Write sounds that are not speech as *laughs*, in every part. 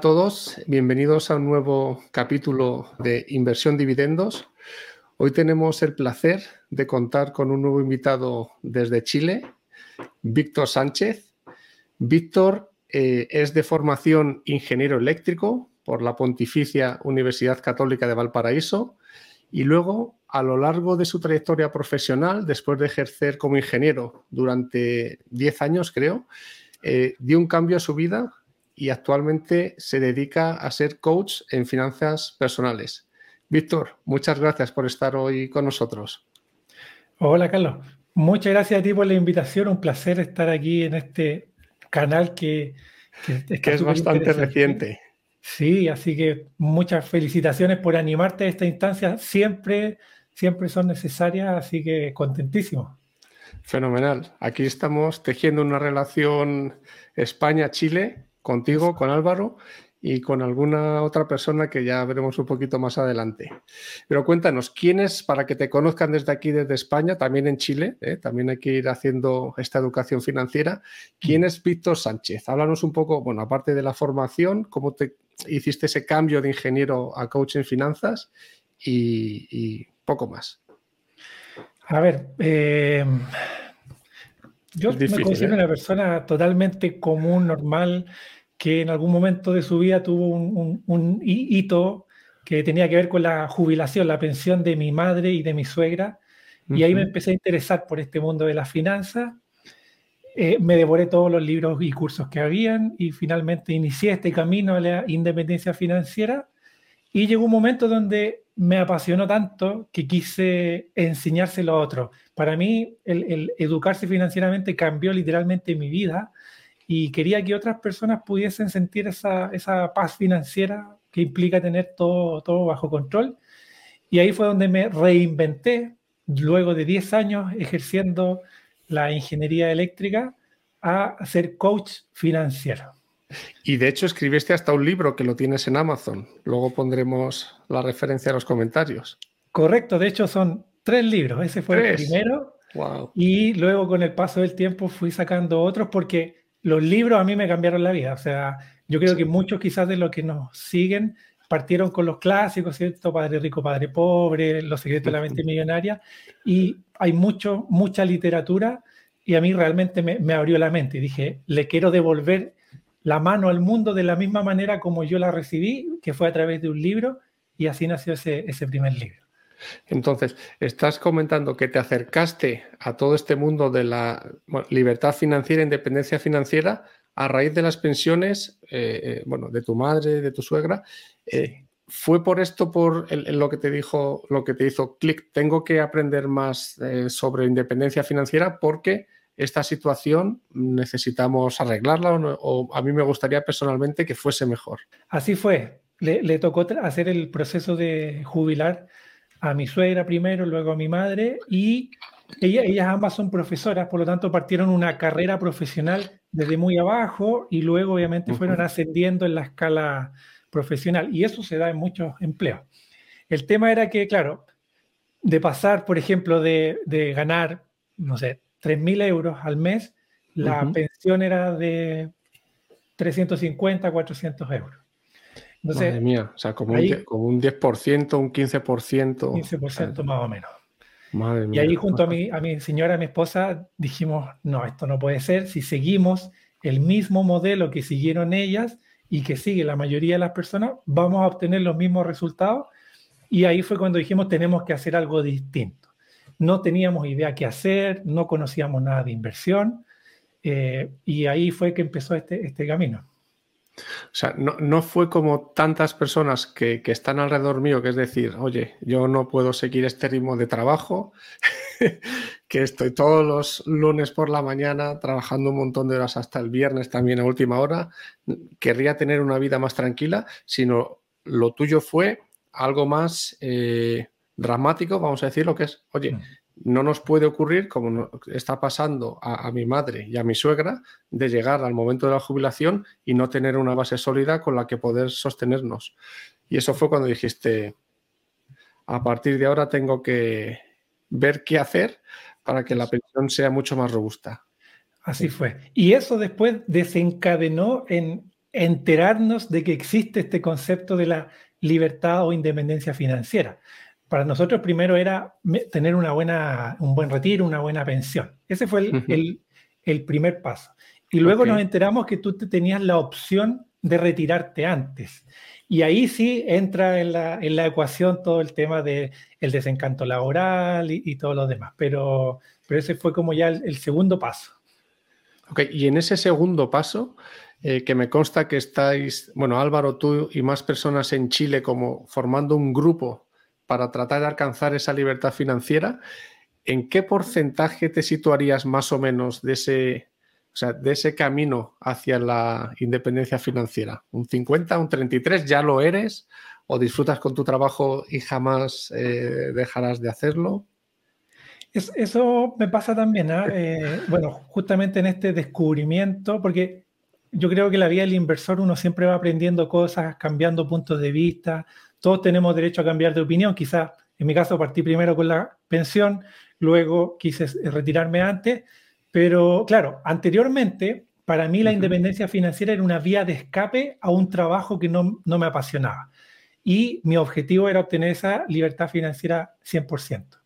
Todos, bienvenidos a un nuevo capítulo de Inversión Dividendos. Hoy tenemos el placer de contar con un nuevo invitado desde Chile, Víctor Sánchez. Víctor eh, es de formación ingeniero eléctrico por la Pontificia Universidad Católica de Valparaíso y luego, a lo largo de su trayectoria profesional, después de ejercer como ingeniero durante 10 años, creo, eh, dio un cambio a su vida y actualmente se dedica a ser coach en finanzas personales. Víctor, muchas gracias por estar hoy con nosotros. Hola, Carlos. Muchas gracias a ti por la invitación. Un placer estar aquí en este canal que, que, es bastante reciente. Sí, así que muchas felicitaciones por animarte a esta instancia. Siempre, siempre son necesarias, así que contentísimo. Fenomenal. Aquí estamos tejiendo una relación España-Chile contigo, con Álvaro y con alguna otra persona que ya veremos un poquito más adelante. Pero cuéntanos, ¿quién es, para que te conozcan desde aquí, desde España, también en Chile, eh? también hay que ir haciendo esta educación financiera, ¿quién es Víctor Sánchez? Háblanos un poco, bueno, aparte de la formación, cómo te hiciste ese cambio de ingeniero a coach en finanzas y, poco más. A ver, eh, yo me considero ¿eh? una persona totalmente común, normal, que en algún momento de su vida tuvo un, hito que tenía que ver con la jubilación, la pensión de mi madre y de mi suegra. Y ahí me empecé a interesar por este mundo de las finanzas. Eh, me devoré todos los libros y cursos que habían y finalmente inicié este camino a la independencia financiera. Y llegó un momento donde me apasionó tanto que quise enseñárselo a otros. Para mí, el, el educarse financieramente cambió literalmente mi vida y quería que otras personas pudiesen sentir esa, esa paz financiera que implica tener todo, todo bajo control. Y ahí fue donde me reinventé, luego de 10 años ejerciendo la ingeniería eléctrica, a ser coach financiero. Y de hecho escribiste hasta un libro que lo tienes en Amazon. Luego pondremos la referencia en los comentarios. Correcto, de hecho son tres libros. Ese fue el primero. Wow. Y luego con el paso del tiempo fui sacando otros porque los libros a mí me cambiaron la vida. O sea, yo creo que muchos quizás de los que nos siguen partieron con los clásicos, ¿cierto? Padre rico, padre pobre, Los secretos de la mente millonaria. Y hay mucho, mucha literatura y a mí realmente me, abrió la mente y dije, le quiero devolver la mano al mundo de la misma manera como yo la recibí, que fue a través de un libro, y así nació ese, ese primer libro. Entonces, estás comentando que te acercaste a todo este mundo de la libertad financiera, independencia financiera, a raíz de las pensiones, eh, eh, bueno, de tu madre, de tu suegra. Eh, ¿Fue por esto, por lo que te dijo, lo que te hizo clic? Tengo que aprender más sobre independencia financiera porque esta situación necesitamos arreglarla o, a mí me gustaría personalmente que fuese mejor. Así fue. Le, le tocó hacer el proceso de jubilar a mi suegra primero, luego a mi madre, y ellas ambas son profesoras, por lo tanto partieron una carrera profesional desde muy abajo y luego obviamente fueron ascendiendo en la escala profesional, y eso se da en muchos empleos. El tema era que, claro, de pasar, por ejemplo, de, ganar, no sé, 3.000 euros al mes, la pensión era de 350, 400 euros. Madre mía, o sea, como, un, como un 10%, un 15%. 15% más o menos. Y ahí junto a mi, a mi señora, a mi esposa, dijimos, no, esto no puede ser. Si seguimos el mismo modelo que siguieron ellas y que sigue la mayoría de las personas, vamos a obtener los mismos resultados. Y ahí fue cuando dijimos, tenemos que hacer algo distinto. No teníamos idea qué hacer, no conocíamos nada de inversión. Eh, y ahí fue que empezó este, este camino. O sea, no, fue como tantas personas que, están alrededor mío, que es decir, oye, yo no puedo seguir este ritmo de trabajo, *laughs* que estoy todos los lunes por la mañana trabajando un montón de horas hasta el viernes también a última hora, querría tener una vida más tranquila, sino lo tuyo fue algo más eh, dramático, vamos a decir, lo que es, oye, mm no nos puede ocurrir, como está pasando a, mi madre y a mi suegra, de llegar al momento de la jubilación y no tener una base sólida con la que poder sostenernos. Y eso fue cuando dijiste, a partir de ahora tengo que ver qué hacer para que la pensión sea mucho más robusta. Así fue. Y eso después desencadenó en enterarnos de que existe este concepto de la libertad o independencia financiera. Para nosotros primero era tener una buena, un buen retiro, una buena pensión. Ese fue el, primer paso. Y luego nos enteramos que tú tenías la opción de retirarte antes. Y ahí sí entra en la, ecuación todo el tema del desencanto laboral y, todo lo demás. Pero, pero ese fue como ya el, segundo paso. Ok, y en ese segundo paso, eh, que me consta que estáis, bueno, Álvaro, tú y más personas en Chile como formando un grupo para tratar de alcanzar esa libertad financiera, ¿en qué porcentaje te situarías más o menos de ese, de ese camino hacia la independencia financiera? ¿Un 50, un 33 ya lo eres? ¿O disfrutas con tu trabajo y jamás eh, dejarás de hacerlo? eso me pasa también, ¿ah? *laughs* eh, bueno, justamente en este descubrimiento, porque yo creo que la vida del inversor uno siempre va aprendiendo cosas, cambiando puntos de vista, todos tenemos derecho a cambiar de opinión. Quizás en mi caso partí primero con la pensión, luego quise retirarme antes, pero claro, anteriormente para mí la independencia financiera era una vía de escape a un trabajo que no, me apasionaba. Y mi objetivo era obtener esa libertad financiera 100%.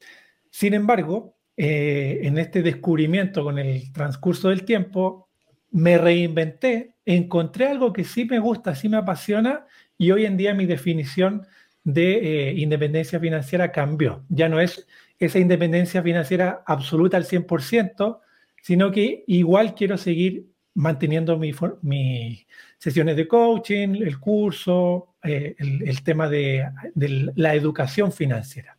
Sin embargo, eh, en este descubrimiento con el transcurso del tiempo, me reinventé, encontré algo que sí me gusta, sí me apasiona y hoy en día mi definición de eh, independencia financiera cambió. Ya no es esa independencia financiera absoluta al 100%, sino que igual quiero seguir manteniendo mis sesiones de coaching, el curso, eh, el, tema de, la educación financiera.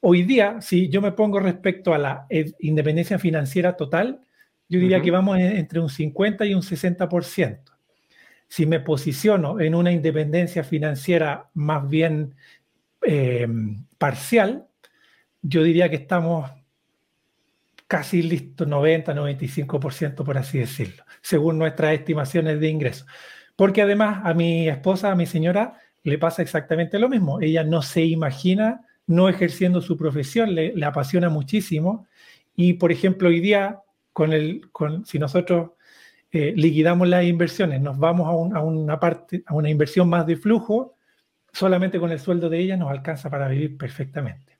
Hoy día, si yo me pongo respecto a la independencia financiera total, yo diría que vamos entre un 50 y un 60% si me posiciono en una independencia financiera más bien eh, parcial, yo diría que estamos casi listos, 90, 95% por así decirlo, según nuestras estimaciones de ingresos. Porque además a mi esposa, a mi señora, le pasa exactamente lo mismo. Ella no se imagina no ejerciendo su profesión, le, apasiona muchísimo. Y, por ejemplo, hoy día, con el, con, si nosotros eh, liquidamos las inversiones, nos vamos a, una parte, a una inversión más de flujo, solamente con el sueldo de ella nos alcanza para vivir perfectamente.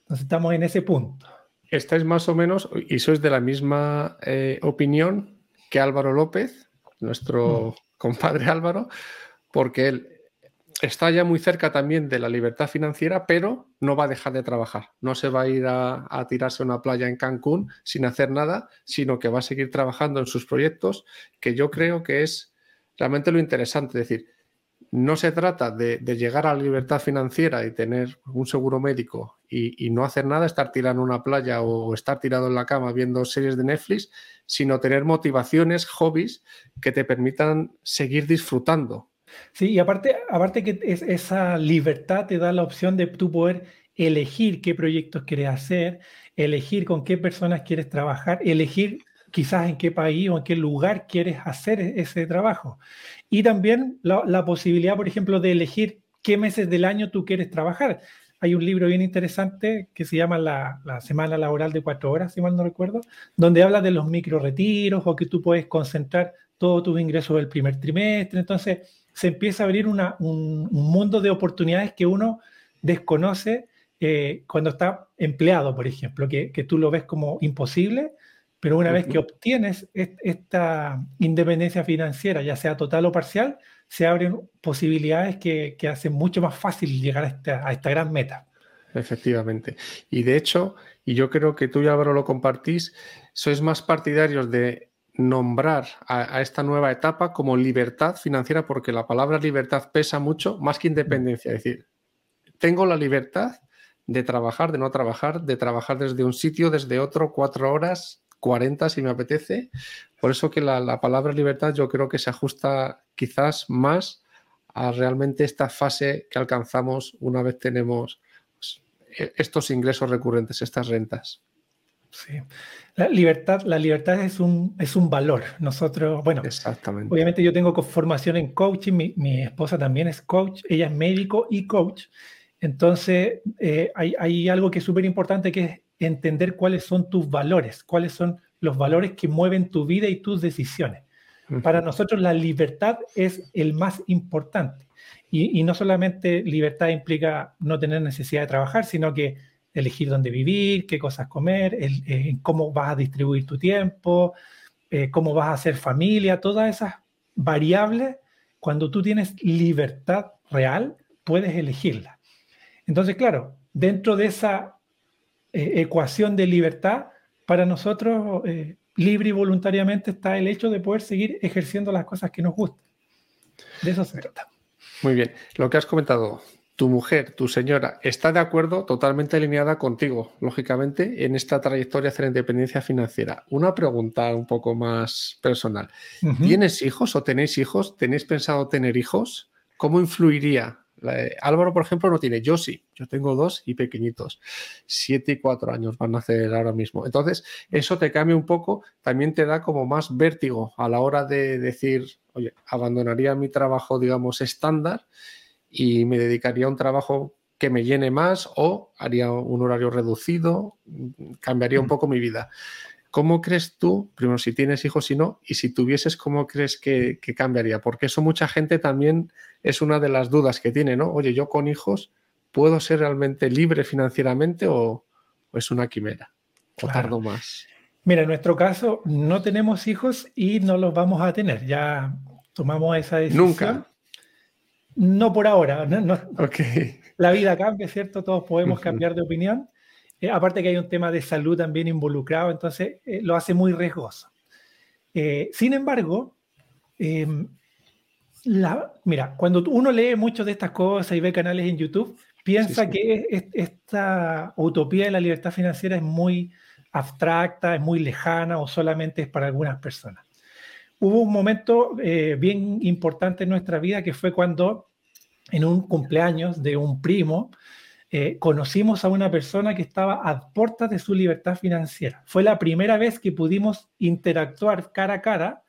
Entonces estamos en ese punto. Estáis más o menos, y sois de la misma eh, opinión que Álvaro López, nuestro mm. compadre Álvaro, porque él está ya muy cerca también de la libertad financiera, pero no va a dejar de trabajar. No se va a ir a, tirarse a una playa en Cancún sin hacer nada, sino que va a seguir trabajando en sus proyectos, que yo creo que es realmente lo interesante. Es decir, no se trata de, llegar a la libertad financiera y tener un seguro médico y, no hacer nada, estar tirado en una playa o estar tirado en la cama viendo series de Netflix, sino tener motivaciones, hobbies que te permitan seguir disfrutando Sí, y aparte, aparte que esa libertad te da la opción de tú poder elegir qué proyectos quieres hacer, elegir con qué personas quieres trabajar, elegir quizás en qué país o en qué lugar quieres hacer e-, ese trabajo. Y también la, posibilidad, por ejemplo, de elegir qué meses del año tú quieres trabajar. Hay un libro bien interesante que se llama la, la, Semana Laboral de Cuatro Horas, si mal no recuerdo, donde habla de los micro retiros o que tú puedes concentrar todos tus ingresos del primer trimestre. Entonces, se empieza a abrir un, mundo de oportunidades que uno desconoce eh, cuando está empleado, por ejemplo, que, tú lo ves como imposible, pero una vez que obtienes esta independencia financiera, ya sea total o parcial, se abren posibilidades que, hacen mucho más fácil llegar a esta, a esta gran meta. Efectivamente. Y de hecho, y yo creo que tú y Álvaro lo compartís, sois más partidarios de nombrar a, esta nueva etapa como libertad financiera, porque la palabra libertad pesa mucho más que independencia. Es decir, tengo la libertad de trabajar, de no trabajar, de trabajar desde un sitio, desde otro, cuatro horas, cuarenta si me apetece. Por eso que la, palabra libertad yo creo que se ajusta quizás más a realmente esta fase que alcanzamos una vez tenemos pues, e, estos ingresos recurrentes, estas rentas. Sí. La libertad, la libertad es un, es un valor. Nosotros, bueno, Exactamente. obviamente yo tengo formación en coaching, mi, mi esposa también es coach, ella es médico y coach. Entonces, eh, hay, hay, algo que es súper importante que es entender cuáles son tus valores, cuáles son los valores que mueven tu vida y tus decisiones. Para nosotros la libertad es el más importante. Y, no solamente libertad implica no tener necesidad de trabajar, sino que elegir dónde vivir, qué cosas comer, eh, cómo vas a distribuir tu tiempo, eh, cómo vas a hacer familia, todas esas variables, cuando tú tienes libertad real, puedes elegirla. Entonces, claro, dentro de esa eh, ecuación de libertad, para nosotros, libre y voluntariamente, está el hecho de poder seguir ejerciendo las cosas que nos gustan. De eso se trata. Muy bien. Lo que has comentado, tu mujer, tu señora, está de acuerdo, totalmente alineada contigo, lógicamente, en esta trayectoria hacia la independencia financiera. Una pregunta un poco más personal. ¿Tienes hijos o tenéis hijos? ¿Tenéis pensado tener hijos? ¿Cómo influiría? Álvaro, por ejemplo, no tiene. Yo sí. Yo tengo dos y pequeñitos. Siete y cuatro años van a hacer ahora mismo. Entonces, eso te cambia un poco. También te da como más vértigo a la hora de decir, oye, abandonaría mi trabajo, digamos, estándar y me dedicaría a un trabajo que me llene más o haría un horario reducido, cambiaría un mm. poco mi vida. ¿Cómo crees tú, primero si tienes hijos y no, y si tuvieses, cómo crees que, cambiaría? Porque eso mucha gente también es una de las dudas que tiene, ¿no? Oye, yo con hijos, ¿puedo ser realmente libre financieramente o, es una quimera? ¿O tardo más? Mira, en nuestro caso no tenemos hijos y no los vamos a tener. Ya tomamos esa decisión. Nunca. No por ahora. No, La vida cambia, ¿cierto? Todos podemos cambiar de opinión. Eh, aparte que hay un tema de salud también involucrado, entonces eh, lo hace muy riesgoso. Eh, sin embargo, em, la, mira, cuando uno lee mucho de estas cosas y ve canales en YouTube, piensa que esta utopía de la libertad financiera es muy abstracta, es muy lejana o solamente es para algunas personas. Hubo un momento eh, bien importante en nuestra vida que fue cuando en un cumpleaños de un primo eh, conocimos a una persona que estaba a puertas de su libertad financiera. Fue la primera vez que pudimos interactuar cara a cara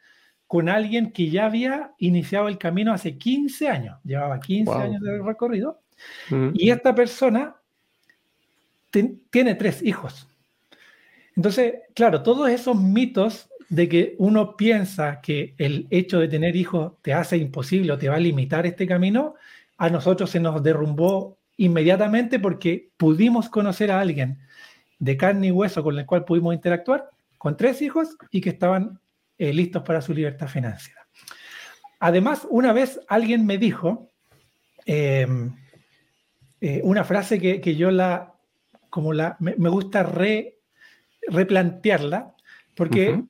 con alguien que ya había iniciado el camino hace 15 años, llevaba 15 años de recorrido, mm. y esta persona tiene tres hijos. Entonces, claro, todos esos mitos de que uno piensa que el hecho de tener hijos te hace imposible o te va a limitar este camino, a nosotros se nos derrumbó inmediatamente porque pudimos conocer a alguien de carne y hueso con el cual pudimos interactuar, con tres hijos y que estaban eh, listos para su libertad financiera. Además, una vez alguien me dijo em, eh, una frase que, yo la, como la, me, gusta re, replantearla, porque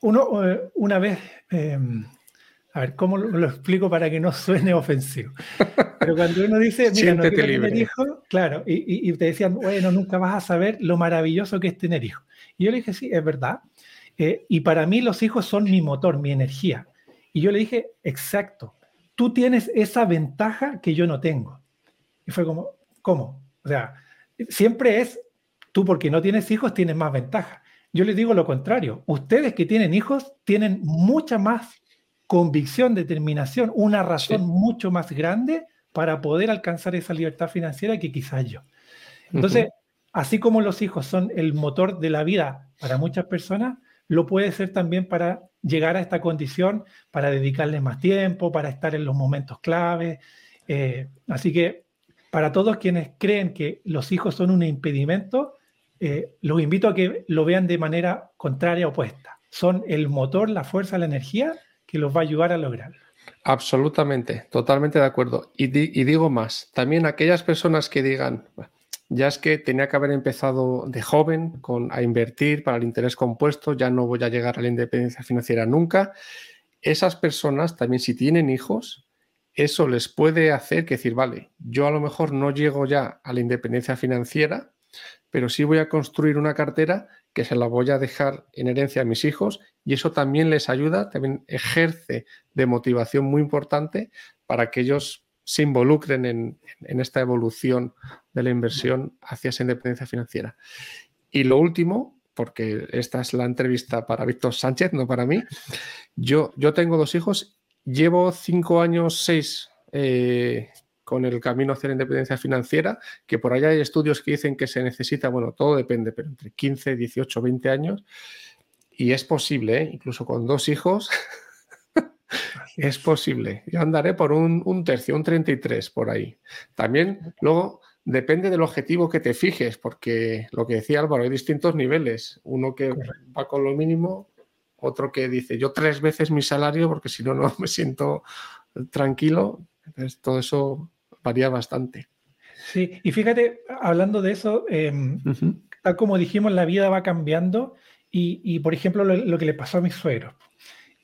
uno, eh, una vez, em, a ver, ¿cómo lo, explico para que no suene *laughs* ofensivo? Pero cuando uno dice, mira, no quiero tener hijos, claro, y, te decían, bueno, nunca vas a saber lo maravilloso que es tener hijos. Y yo le dije, sí, es verdad. Eh, y para mí los hijos son mi motor, mi energía. Y yo le dije, exacto, tú tienes esa ventaja que yo no tengo. Y fue como, ¿cómo? O sea, siempre es, tú porque no tienes hijos tienes más ventaja. Yo les digo lo contrario. Ustedes que tienen hijos tienen mucha más convicción, determinación, una razón mucho más grande para poder alcanzar esa libertad financiera que quizás yo. Entonces, así como los hijos son el motor de la vida para muchas personas, lo puede ser también para llegar a esta condición, para dedicarles más tiempo, para estar en los momentos clave. Eh, así que para todos quienes creen que los hijos son un impedimento, eh, los invito a que lo vean de manera contraria, opuesta. Son el motor, la fuerza, la energía que los va a ayudar a lograrlo. Absolutamente, totalmente de acuerdo. Y, digo más, también aquellas personas que digan, ya es que tenía que haber empezado de joven con, a invertir para el interés compuesto, ya no voy a llegar a la independencia financiera nunca. Esas personas también si tienen hijos, eso les puede hacer que decir, vale, yo a lo mejor no llego ya a la independencia financiera, pero sí voy a construir una cartera que se la voy a dejar en herencia a mis hijos y eso también les ayuda, también ejerce de motivación muy importante para que ellos se involucren en, esta evolución de la inversión hacia esa independencia financiera. Y lo último, porque esta es la entrevista para Víctor Sánchez, no para mí, yo, yo tengo dos hijos, llevo cinco años, seis eh, con el camino hacia la independencia financiera, que por allá hay estudios que dicen que se necesita, bueno, todo depende, pero entre 15, 18, 20 años, y es posible, ¿eh? incluso con dos hijos, *laughs* Es posible. Yo andaré por un, un, tercio, un 33 por ahí. También luego depende del objetivo que te fijes, porque lo que decía Álvaro, hay distintos niveles. Uno que va con lo mínimo, otro que dice yo tres veces mi salario porque si no, no me siento tranquilo. Entonces, todo eso varía bastante. Sí, y fíjate, hablando de eso, em, tal como dijimos, la vida va cambiando y, por ejemplo, lo, que le pasó a mis suegros.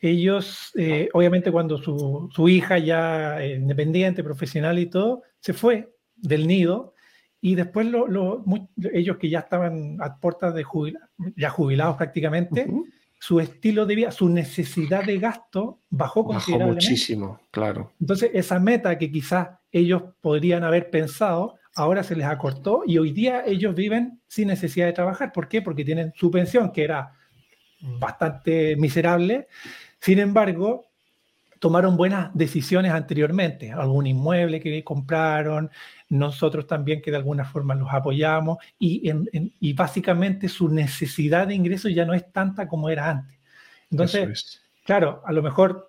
Ellos, eh, obviamente, cuando su, hija ya eh, independiente, profesional y todo, se fue del nido y después lo, ellos que ya estaban a puertas de jubilar, ya jubilados prácticamente, su estilo de vida, su necesidad de gasto bajó considerablemente. Bajó muchísimo, claro. Entonces, esa meta que quizás ellos podrían haber pensado, ahora se les acortó y hoy día ellos viven sin necesidad de trabajar. ¿Por qué? Porque tienen su pensión, que era bastante miserable. Sin embargo, tomaron buenas decisiones anteriormente, algún inmueble que compraron, nosotros también que de alguna forma los apoyamos y, y básicamente su necesidad de ingresos ya no es tanta como era antes. Entonces, claro, a lo mejor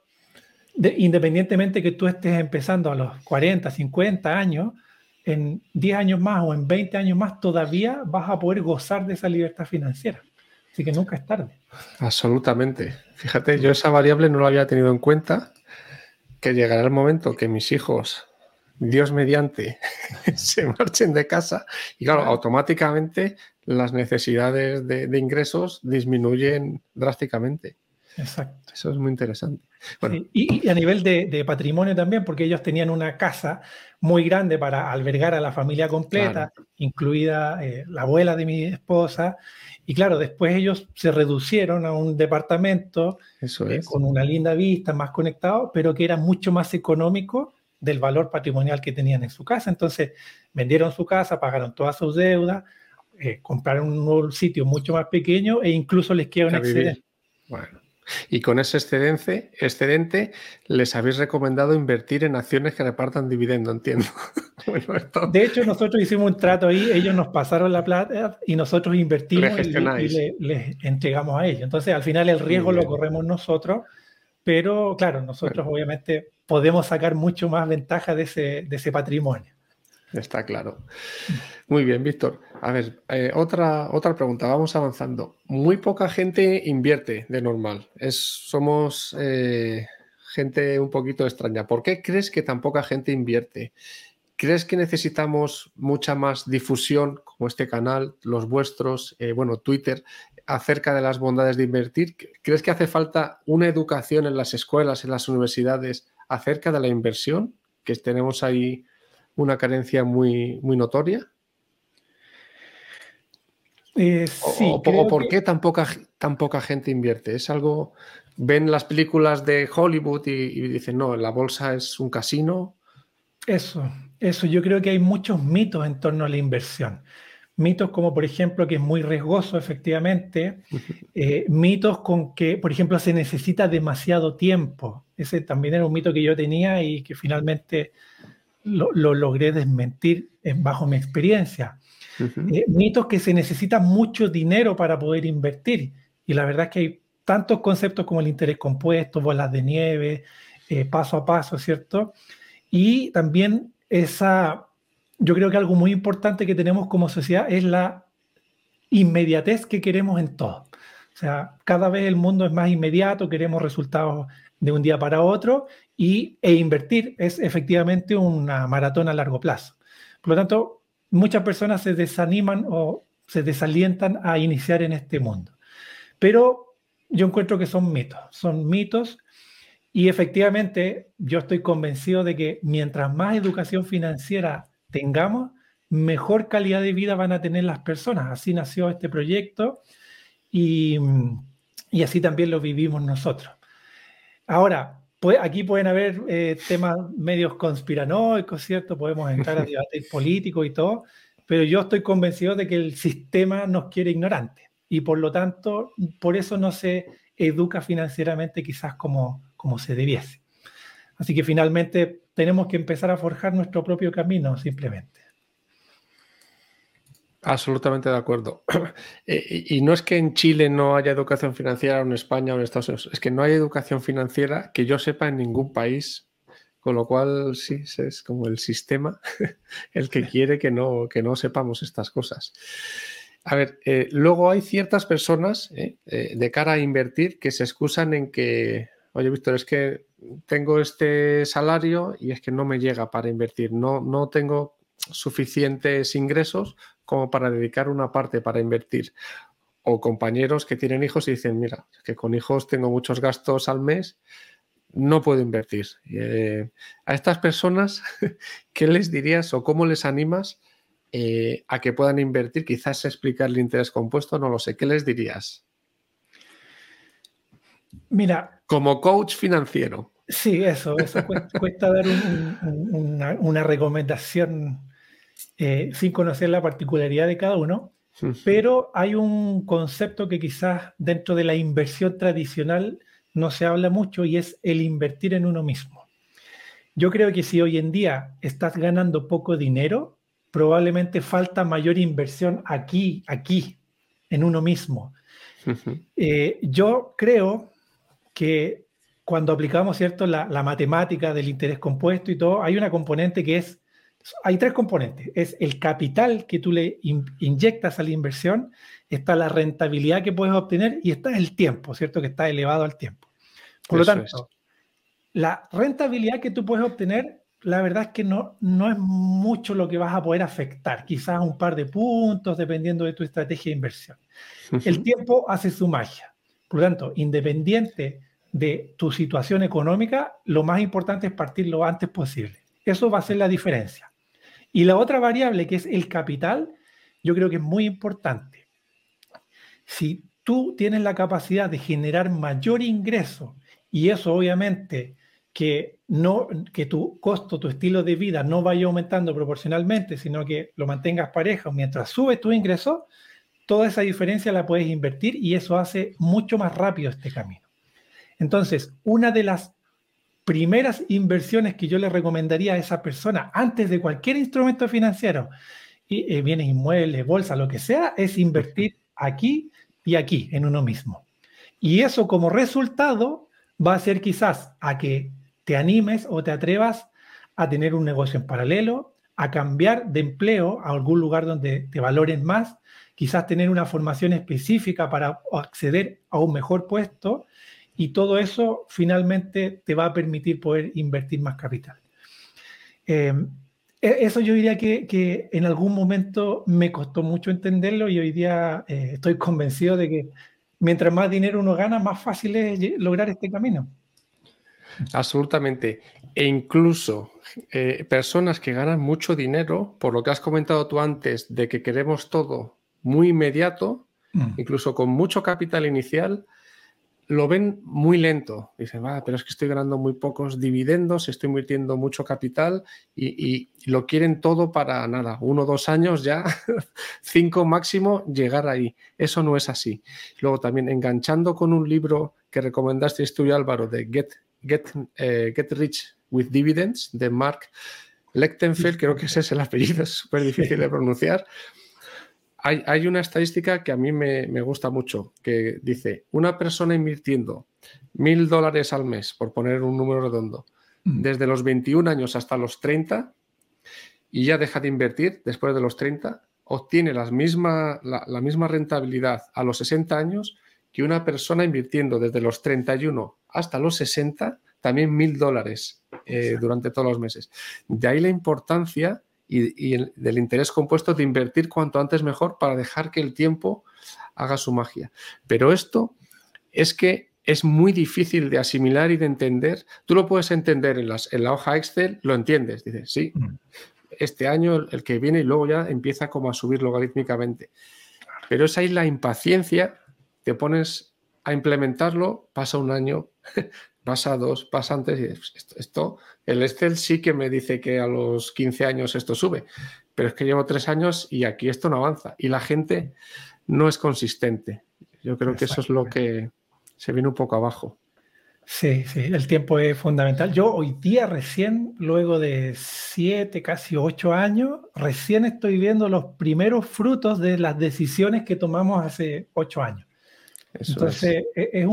independientemente que tú estés empezando a los 40, 50 años, en 10 años más o en 20 años más todavía vas a poder gozar de esa libertad financiera. Así que nunca es tarde. Absolutamente. Fíjate, yo esa variable no lo había tenido en cuenta que llegará el momento que mis hijos, Dios mediante, *laughs* se marchen de casa y claro, automáticamente las necesidades de, ingresos disminuyen drásticamente. Exacto. Eso es muy interesante. y, a nivel de, patrimonio también, porque ellos tenían una casa muy grande para albergar a la familia completa, incluida eh, la abuela de mi esposa, y claro, después ellos se reducieron a un departamento eh, con una linda vista, más conectado, pero que era mucho más económico del valor patrimonial que tenían en su casa. Entonces, vendieron su casa, pagaron todas sus deudas, eh, compraron un nuevo sitio mucho más pequeño e incluso les queda un excedente. Bueno. Y con ese excedente, excedente, les habéis recomendado invertir en acciones que repartan dividendo, entiendo. *laughs* De hecho, nosotros hicimos un trato ahí, ellos nos pasaron la plata y nosotros invertimos y, les entregamos a ellos. Entonces, al final el riesgo lo corremos nosotros, pero claro, nosotros obviamente podemos sacar mucho más ventaja de ese, de ese patrimonio. Está claro. Muy bien, Víctor. A ver, eh, otra, otra pregunta, vamos avanzando. Muy poca gente invierte de normal. Es, somos eh, gente un poquito extraña. ¿Por qué crees que tan poca gente invierte? ¿Crees que necesitamos mucha más difusión, como este canal, los vuestros, eh, bueno, Twitter, acerca de las bondades de invertir? ¿Crees que hace falta una educación en las escuelas, en las universidades, acerca de la inversión? Que tenemos ahí una carencia muy, muy notoria? Eh, sí, o, por qué tan poca, tan poca gente invierte? ¿Es algo, ven las películas de Hollywood y, y, dicen, no, la bolsa es un casino? Eso, eso, yo creo que hay muchos mitos en torno a la inversión. Mitos como, por ejemplo, que es muy riesgoso, efectivamente. Eh, mitos con que, por ejemplo, se necesita demasiado tiempo. Ese también era un mito que yo tenía y que finalmente lo, logré desmentir bajo mi experiencia. Eh, mitos que se necesita mucho dinero para poder invertir. Y la verdad es que hay tantos conceptos como el interés compuesto, bolas de nieve, eh, paso a paso, ¿cierto? Y también esa, yo creo que algo muy importante que tenemos como sociedad es la inmediatez que queremos en todo. O sea, cada vez el mundo es más inmediato, queremos resultados de un día para otro y, e invertir es efectivamente una maratón a largo plazo. Por lo tanto, muchas personas se desaniman o se desalientan a iniciar en este mundo. Pero yo encuentro que son mitos, son mitos y efectivamente yo estoy convencido de que mientras más educación financiera tengamos, mejor calidad de vida van a tener las personas. Así nació este proyecto y, y así también lo vivimos nosotros. Ahora, pues, aquí pueden haber eh, temas medios conspiranoicos, ¿cierto? Podemos entrar a *laughs* debates políticos y todo, pero yo estoy convencido de que el sistema nos quiere ignorantes y por lo tanto, por eso no se educa financieramente quizás como, como se debiese. Así que finalmente tenemos que empezar a forjar nuestro propio camino, simplemente. Absolutamente de acuerdo. *clears throat* Eh, y no es que en Chile no haya educación financiera o en España o en Estados Unidos, es que no hay educación financiera que yo sepa en ningún país, con lo cual sí, es como el sistema *laughs* el que quiere que no, que no sepamos estas cosas. A ver, eh, luego hay ciertas personas eh, de cara a invertir que se excusan en que, oye, Víctor, es que tengo este salario y es que no me llega para invertir, no, no tengo suficientes ingresos como para dedicar una parte para invertir. O compañeros que tienen hijos y dicen, mira, que con hijos tengo muchos gastos al mes, no puedo invertir. Eh, a estas personas, *laughs* ¿qué les dirías o cómo les animas eh, a que puedan invertir? Quizás explicar el interés compuesto, no lo sé. ¿Qué les dirías? Mira. Como coach financiero. Sí, eso, eso cuesta, *laughs* dar una, recomendación eh, sin conocer la particularidad de cada uno, pero hay un concepto que quizás dentro de la inversión tradicional no se habla mucho y es el invertir en uno mismo. Yo creo que si hoy en día estás ganando poco dinero, probablemente falta mayor inversión aquí, aquí, en uno mismo. Eh, yo creo que cuando aplicamos ¿cierto? La, la, matemática del interés compuesto y todo, hay una componente que es hay tres componentes. Es el capital que tú le inyectas a la inversión, está la rentabilidad que puedes obtener y está el tiempo, ¿cierto? Que está elevado al tiempo. Por lo tanto, la rentabilidad que tú puedes obtener, la verdad es que no, no es mucho lo que vas a poder afectar, quizás un par de puntos dependiendo de tu estrategia de inversión. El tiempo hace su magia. Por lo tanto, independiente de tu situación económica, lo más importante es partir lo antes posible. Eso va a ser la diferencia. Y la otra variable, que es el capital, yo creo que es muy importante. Si tú tienes la capacidad de generar mayor ingreso y eso obviamente que no que tu costo, tu estilo de vida no vaya aumentando proporcionalmente, sino que lo mantengas pareja mientras subes tu ingreso, toda esa diferencia la puedes invertir y eso hace mucho más rápido este camino. Entonces, una de las primeras inversiones que yo le recomendaría a esa persona antes de cualquier instrumento financiero, y, eh, bienes inmuebles, bolsa, lo que sea, es invertir aquí y aquí en uno mismo. Y eso como resultado va a ser quizás a que te animes o te atrevas a tener un negocio en paralelo, a cambiar de empleo a algún lugar donde te valoren más, quizás tener una formación específica para acceder a un mejor puesto y todo eso finalmente te va a permitir poder invertir más capital. Eh, e-, eso yo diría que, en algún momento me costó mucho entenderlo y hoy día eh, estoy convencido de que mientras más dinero uno gana, más fácil es lograr este camino. Absolutamente. E incluso eh, personas que ganan mucho dinero, por lo que has comentado tú antes, de que queremos todo muy inmediato, mm. incluso con mucho capital inicial, lo ven muy lento. Dicen, va, pero es que estoy ganando muy pocos dividendos, estoy metiendo mucho capital y, lo quieren todo para nada, uno dos años ya, *laughs* cinco máximo, llegar ahí. Eso no es así. Luego también enganchando con un libro que recomendaste tú, Álvaro, de Get, Get, eh, Get Rich with Dividends, de Mark Lechtenfeld, creo que ese es el apellido, es súper difícil de pronunciar. Hay, una estadística que a mí me, gusta mucho, que dice, una persona invirtiendo mil dólares al mes, por poner un número redondo, mm. desde los 21 años hasta los 30, y ya deja de invertir después de los 30, obtiene la misma, la, misma rentabilidad a los 60 años que una persona invirtiendo desde los 31 hasta los 60, también mil dólares eh, durante todos los meses. De ahí la importancia y, del interés compuesto de invertir cuanto antes mejor para dejar que el tiempo haga su magia. Pero esto es que es muy difícil de asimilar y de entender. Tú lo puedes entender en, las, en la hoja Excel, lo entiendes, dices, sí, mm. este año el que viene y luego ya empieza como a subir logarítmicamente. Pero es ahí la impaciencia, te pones a implementarlo, pasa un año, pasa dos, pasa antes y esto, esto, el Excel sí que me dice que a los 15 años esto sube, pero es que llevo tres años y aquí esto no avanza y la gente no es consistente. Yo creo que eso es lo que se viene un poco abajo. Sí, sí, el tiempo es fundamental. Yo hoy día recién, luego de siete, casi ocho años, recién estoy viendo los primeros frutos de las decisiones que tomamos hace ocho años. Entonces, e, es.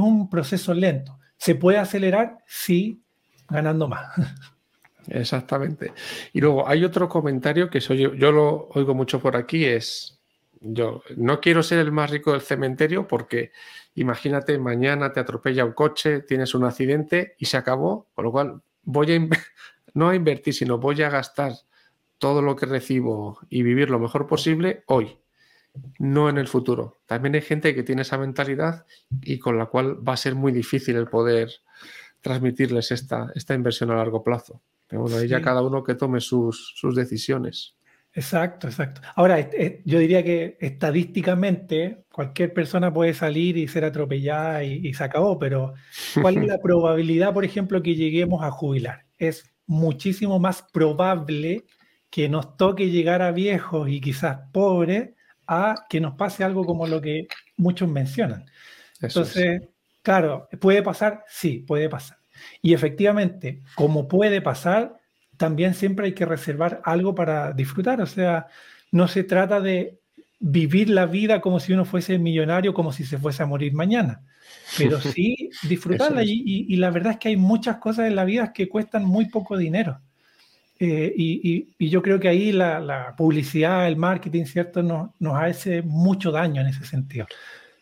un, proceso lento. ¿Se puede acelerar? Sí, ganando más. *laughs* Exactamente. Y luego hay otro comentario que soy, yo lo oigo mucho por aquí, es, yo no quiero ser el más rico del cementerio porque Imagínate, mañana te atropella un coche, tienes un accidente y se acabó, con lo cual voy a *laughs* no a invertir, sino voy a gastar todo lo que recibo y vivir lo mejor posible hoy, no en el futuro. También hay gente que tiene esa mentalidad y con la cual va a ser muy difícil el poder transmitirles esta, esta inversión a largo plazo. Pero bueno, ahí ya cada uno que tome sus, sus decisiones. Exacto, exacto. Ahora, yo diría que estadísticamente cualquier persona puede salir y ser atropellada y, se acabó, pero ¿cuál es la *laughs* probabilidad, por ejemplo, que lleguemos a jubilar? Es muchísimo más probable que nos toque llegar a viejos y quizás pobres a que nos pase algo como lo que muchos mencionan. Entonces, claro, ¿puede pasar? Sí, puede pasar. Y efectivamente, como puede pasar, también siempre hay que reservar algo para disfrutar. O sea, no se trata de vivir la vida como si uno fuese millonario, como si se fuese a morir mañana, pero *laughs* sí disfrutarla. Y, la verdad es que hay muchas cosas en la vida que cuestan muy poco dinero. Eh, y, yo creo que ahí la, publicidad, el marketing, ¿cierto? Nos, nos hace mucho daño en ese sentido.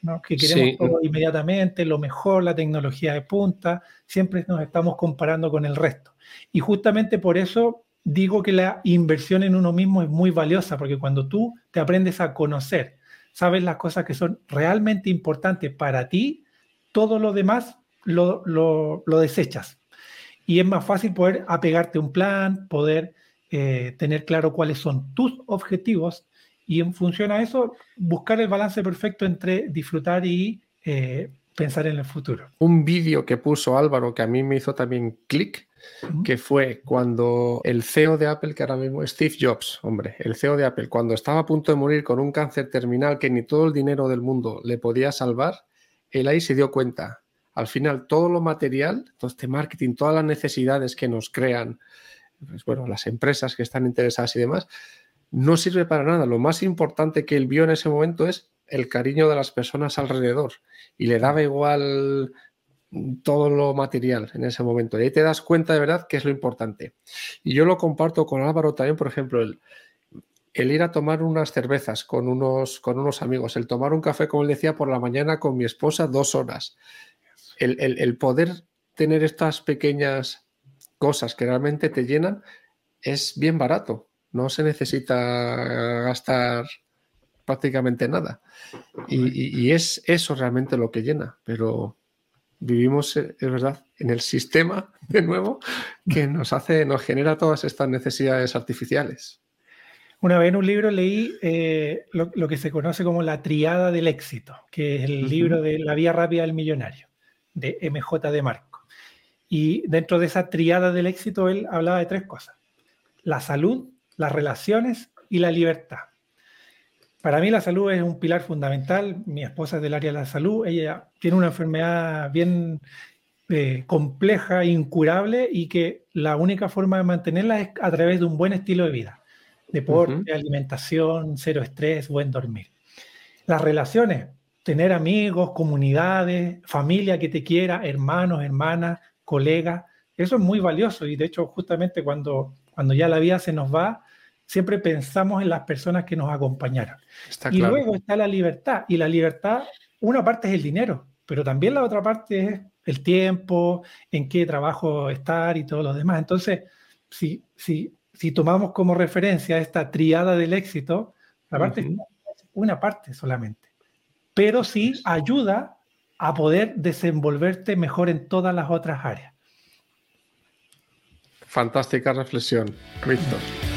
¿no? Que queremos todo inmediatamente, lo mejor, la tecnología de punta, siempre nos estamos comparando con el resto. Y justamente por eso digo que la inversión en uno mismo es muy valiosa, porque cuando tú te aprendes a conocer, sabes las cosas que son realmente importantes para ti, todo lo demás lo, desechas. Y es más fácil poder apegarte a un plan, poder eh, tener claro cuáles son tus objetivos y en función a eso buscar el balance perfecto entre disfrutar y eh, pensar en el futuro. Un vídeo que puso Álvaro que a mí me hizo también clic que fue cuando el CEO de Apple, que ahora mismo es Steve Jobs, hombre, el CEO de Apple, cuando estaba a punto de morir con un cáncer terminal que ni todo el dinero del mundo le podía salvar, él ahí se dio cuenta. Al final, todo lo material, todo este marketing, todas las necesidades que nos crean, pues bueno, las empresas que están interesadas y demás, no sirve para nada. Lo más importante que él vio en ese momento es el cariño de las personas alrededor. Y le daba igual todo lo material en ese momento. Y ahí te das cuenta de verdad que es lo importante. Y yo lo comparto con Álvaro también, por ejemplo, el, el ir a tomar unas cervezas con unos, con unos amigos, el tomar un café, como él decía, por la mañana con mi esposa dos horas. El, el poder tener estas pequeñas cosas que realmente te llenan es bien barato. No se necesita gastar prácticamente nada. Y, y, es eso realmente lo que llena. Pero vivimos, eh, es verdad, en el sistema, *laughs* de nuevo, que nos hace, nos genera todas estas necesidades artificiales. Una vez en un libro leí eh, lo, que se conoce como la triada del éxito, que es el libro de La vía rápida del millonario, de MJ de Marco. Y dentro de esa triada del éxito, él hablaba de tres cosas. La salud, las relaciones y la libertad. Para mí la salud es un pilar fundamental. Mi esposa es del área de la salud. Ella tiene una enfermedad bien eh, compleja, incurable y que la única forma de mantenerla es a través de un buen estilo de vida. Deporte, alimentación, cero estrés, buen dormir. Las relaciones, tener amigos, comunidades, familia que te quiera, hermanos, hermanas, colegas, eso es muy valioso y de hecho justamente cuando, cuando ya la vida se nos va, siempre pensamos en las personas que nos acompañaron. y luego está la libertad. Y la libertad, una parte es el dinero, pero también la otra parte es el tiempo, en qué trabajo estar y todo lo demás. Entonces, si, si, si tomamos como referencia esta triada del éxito, la parte es una parte solamente, pero sí ayuda a poder desenvolverte mejor en todas las otras áreas. Fantástica reflexión, Víctor.